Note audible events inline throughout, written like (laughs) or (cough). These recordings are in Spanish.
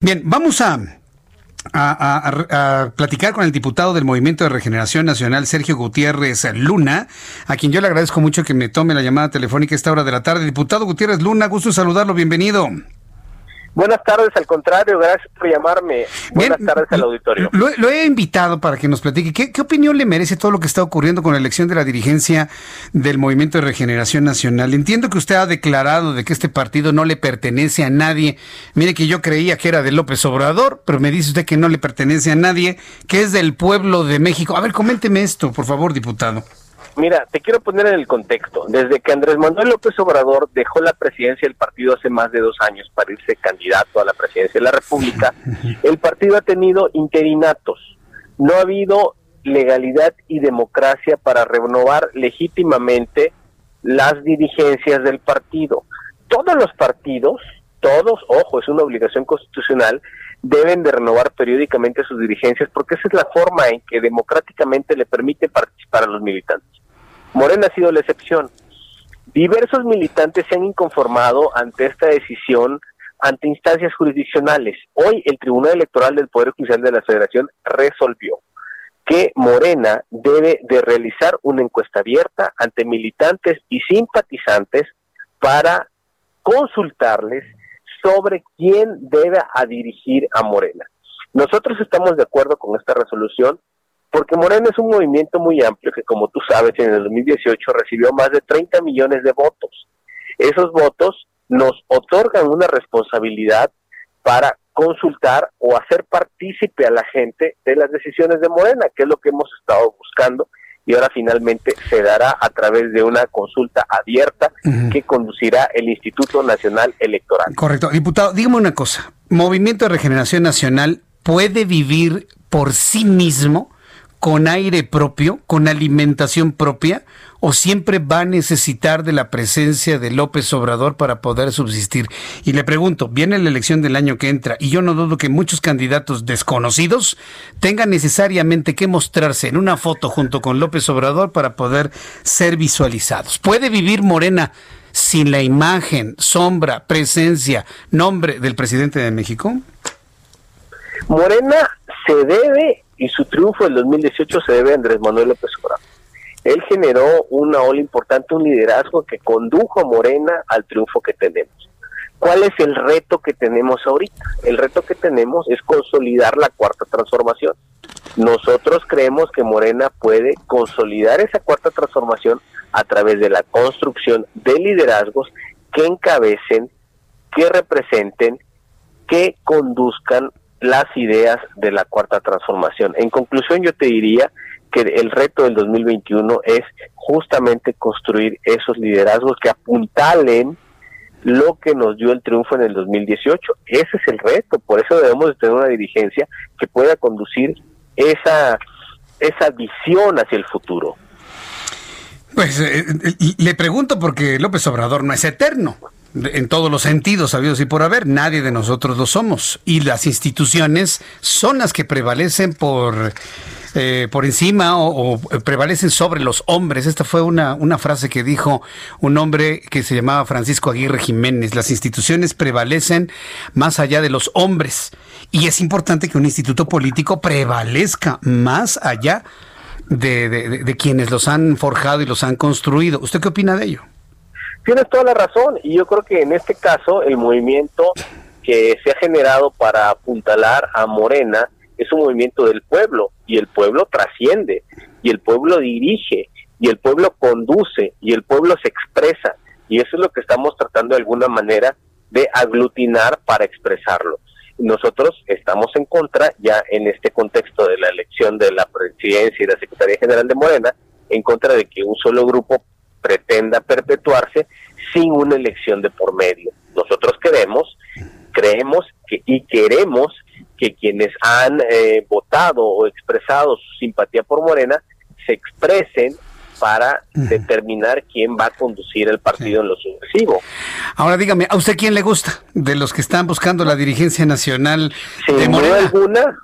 Bien, vamos a, a, platicar con el diputado del Movimiento de Regeneración Nacional, Sergio Gutiérrez Luna, a quien yo le agradezco mucho que me tome la llamada telefónica a esta hora de la tarde. Diputado Gutiérrez Luna, gusto saludarlo, bienvenido. Buenas tardes, al contrario, gracias por llamarme. Buenas Bien, tardes al auditorio. Lo, lo, he invitado para que nos platique. ¿Qué, ¿Qué, opinión le merece todo lo que está ocurriendo con la elección de la dirigencia del Movimiento de Regeneración Nacional? Entiendo que usted ha declarado de que este partido no le pertenece a nadie. Mire que yo creía que era de López Obrador, pero me dice usted que no le pertenece a nadie, que es del pueblo de México. A ver, coménteme esto, por favor, diputado. Mira, te quiero poner en el contexto. Desde que Andrés Manuel López Obrador dejó la presidencia del partido hace más de dos años para irse candidato a la presidencia de la República, (laughs) el partido ha tenido interinatos. No ha habido legalidad y democracia para renovar legítimamente las dirigencias del partido. Todos los partidos, todos, ojo, es una obligación constitucional, deben de renovar periódicamente sus dirigencias porque esa es la forma en que democráticamente le permite participar a los militantes. Morena ha sido la excepción. Diversos militantes se han inconformado ante esta decisión ante instancias jurisdiccionales. Hoy el Tribunal Electoral del Poder Judicial de la Federación resolvió que Morena debe de realizar una encuesta abierta ante militantes y simpatizantes para consultarles sobre quién debe dirigir a Morena. Nosotros estamos de acuerdo con esta resolución porque Morena es un movimiento muy amplio que, como tú sabes, en el 2018 recibió más de 30 millones de votos. Esos votos nos otorgan una responsabilidad para consultar o hacer partícipe a la gente de las decisiones de Morena, que es lo que hemos estado buscando y ahora finalmente se dará a través de una consulta abierta uh -huh. que conducirá el Instituto Nacional Electoral. Correcto. Diputado, dígame una cosa. ¿Movimiento de Regeneración Nacional puede vivir por sí mismo? Con aire propio, con alimentación propia, o siempre va a necesitar de la presencia de López Obrador para poder subsistir? Y le pregunto, viene la elección del año que entra, y yo no dudo que muchos candidatos desconocidos tengan necesariamente que mostrarse en una foto junto con López Obrador para poder ser visualizados. ¿Puede vivir Morena sin la imagen, sombra, presencia, nombre del presidente de México? Morena se debe y su triunfo del 2018 se debe a Andrés Manuel López Obrador. Él generó una ola importante, un liderazgo que condujo a Morena al triunfo que tenemos. ¿Cuál es el reto que tenemos ahorita? El reto que tenemos es consolidar la cuarta transformación. Nosotros creemos que Morena puede consolidar esa cuarta transformación a través de la construcción de liderazgos que encabecen, que representen, que conduzcan las ideas de la cuarta transformación. En conclusión, yo te diría que el reto del 2021 es justamente construir esos liderazgos que apuntalen lo que nos dio el triunfo en el 2018. Ese es el reto, por eso debemos de tener una dirigencia que pueda conducir esa, esa visión hacia el futuro. Pues eh, le pregunto porque López Obrador no es eterno en todos los sentidos, sabidos y por haber, nadie de nosotros lo somos. Y las instituciones son las que prevalecen por, eh, por encima o, o, prevalecen sobre los hombres. Esta fue una, una frase que dijo un hombre que se llamaba Francisco Aguirre Jiménez. Las instituciones prevalecen más allá de los hombres. Y es importante que un instituto político prevalezca más allá de, de quienes los han forjado y los han construido. ¿Usted qué opina de ello? Tienes toda la razón y yo creo que en este caso el movimiento que se ha generado para apuntalar a Morena es un movimiento del pueblo y el pueblo trasciende y el pueblo dirige y el pueblo conduce y el pueblo se expresa y eso es lo que estamos tratando de alguna manera de aglutinar para expresarlo. Nosotros estamos en contra ya en este contexto de la elección de la presidencia y la Secretaría General de Morena, en contra de que un solo grupo pretenda perpetuarse sin una elección de por medio. Nosotros queremos, creemos que, y queremos que quienes han eh, votado o expresado su simpatía por Morena se expresen para determinar quién va a conducir el partido en lo sucesivo. Ahora dígame, ¿a usted quién le gusta de los que están buscando la dirigencia nacional sin duda alguna,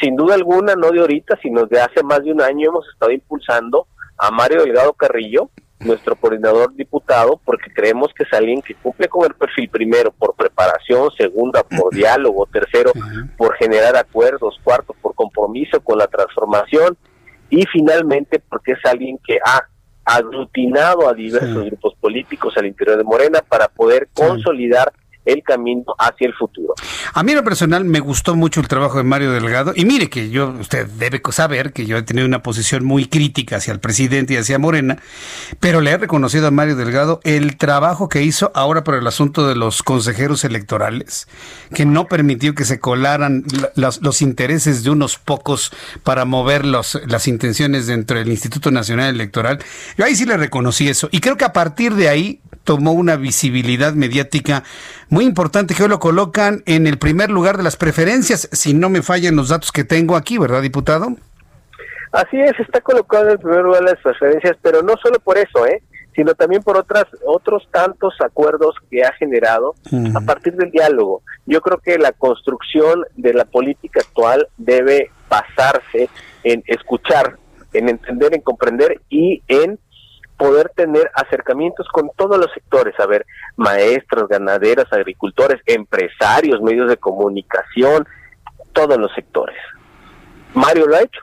sin duda alguna, no de ahorita, sino de hace más de un año hemos estado impulsando a Mario Delgado Carrillo, nuestro coordinador diputado, porque creemos que es alguien que cumple con el perfil primero por preparación, segunda por (clears throat) diálogo, tercero por generar acuerdos, cuarto por compromiso con la transformación y finalmente porque es alguien que ha aglutinado a diversos grupos políticos al interior de Morena para poder consolidar el camino hacia el futuro. A mí en lo personal me gustó mucho el trabajo de Mario Delgado y mire que yo, usted debe saber que yo he tenido una posición muy crítica hacia el presidente y hacia Morena, pero le he reconocido a Mario Delgado el trabajo que hizo ahora por el asunto de los consejeros electorales, que no permitió que se colaran los, los intereses de unos pocos para mover los, las intenciones dentro del Instituto Nacional Electoral. Yo ahí sí le reconocí eso y creo que a partir de ahí tomó una visibilidad mediática muy importante que hoy lo colocan en el primer lugar de las preferencias, si no me fallan los datos que tengo aquí, ¿verdad, diputado? Así es, está colocado en el primer lugar de las preferencias, pero no solo por eso, ¿eh? sino también por otras otros tantos acuerdos que ha generado a partir del diálogo. Yo creo que la construcción de la política actual debe basarse en escuchar, en entender, en comprender y en poder tener acercamientos con todos los sectores, a ver, maestros, ganaderas, agricultores, empresarios, medios de comunicación, todos los sectores. Mario lo ha hecho.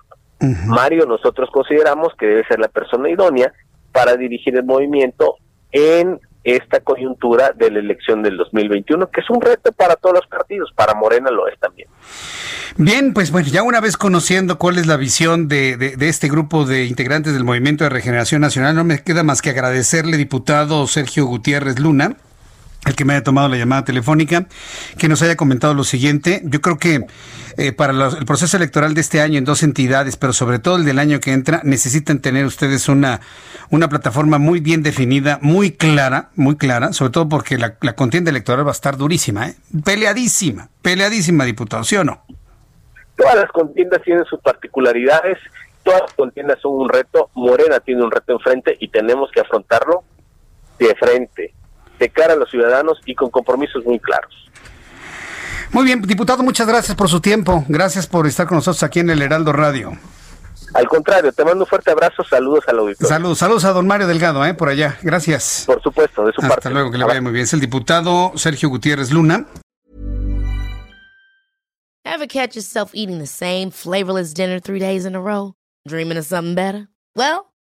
Mario nosotros consideramos que debe ser la persona idónea para dirigir el movimiento en esta coyuntura de la elección del 2021, que es un reto para todos los partidos, para Morena lo es también. Bien, pues bueno, ya una vez conociendo cuál es la visión de, de, este grupo de integrantes del Movimiento de Regeneración Nacional, no me queda más que agradecerle, diputado Sergio Gutiérrez Luna, el que me haya tomado la llamada telefónica, que nos haya comentado lo siguiente. Yo creo que eh, para el proceso electoral de este año en dos entidades, pero sobre todo el del año que entra, necesitan tener ustedes una, una plataforma muy bien definida, muy clara, muy clara, sobre todo porque la, contienda electoral va a estar durísima, ¿eh? peleadísima, peleadísima, diputado, ¿sí o no? Todas las contiendas tienen sus particularidades, todas las contiendas son un reto, Morena tiene un reto enfrente y tenemos que afrontarlo de frente de cara a los ciudadanos y con compromisos muy claros. Muy bien, diputado, muchas gracias por su tiempo. Gracias por estar con nosotros aquí en el Heraldo Radio. Al contrario, te mando un fuerte abrazo, saludos al auditorio. Saludos, saludos a don Mario Delgado, eh, por allá. Gracias. Por supuesto, de su parte. Hasta luego, que le vaya muy bien. Es el diputado Sergio Gutiérrez Luna. Ever catch yourself eating the same flavorless dinner three days in a row? Dreaming of something better? Well,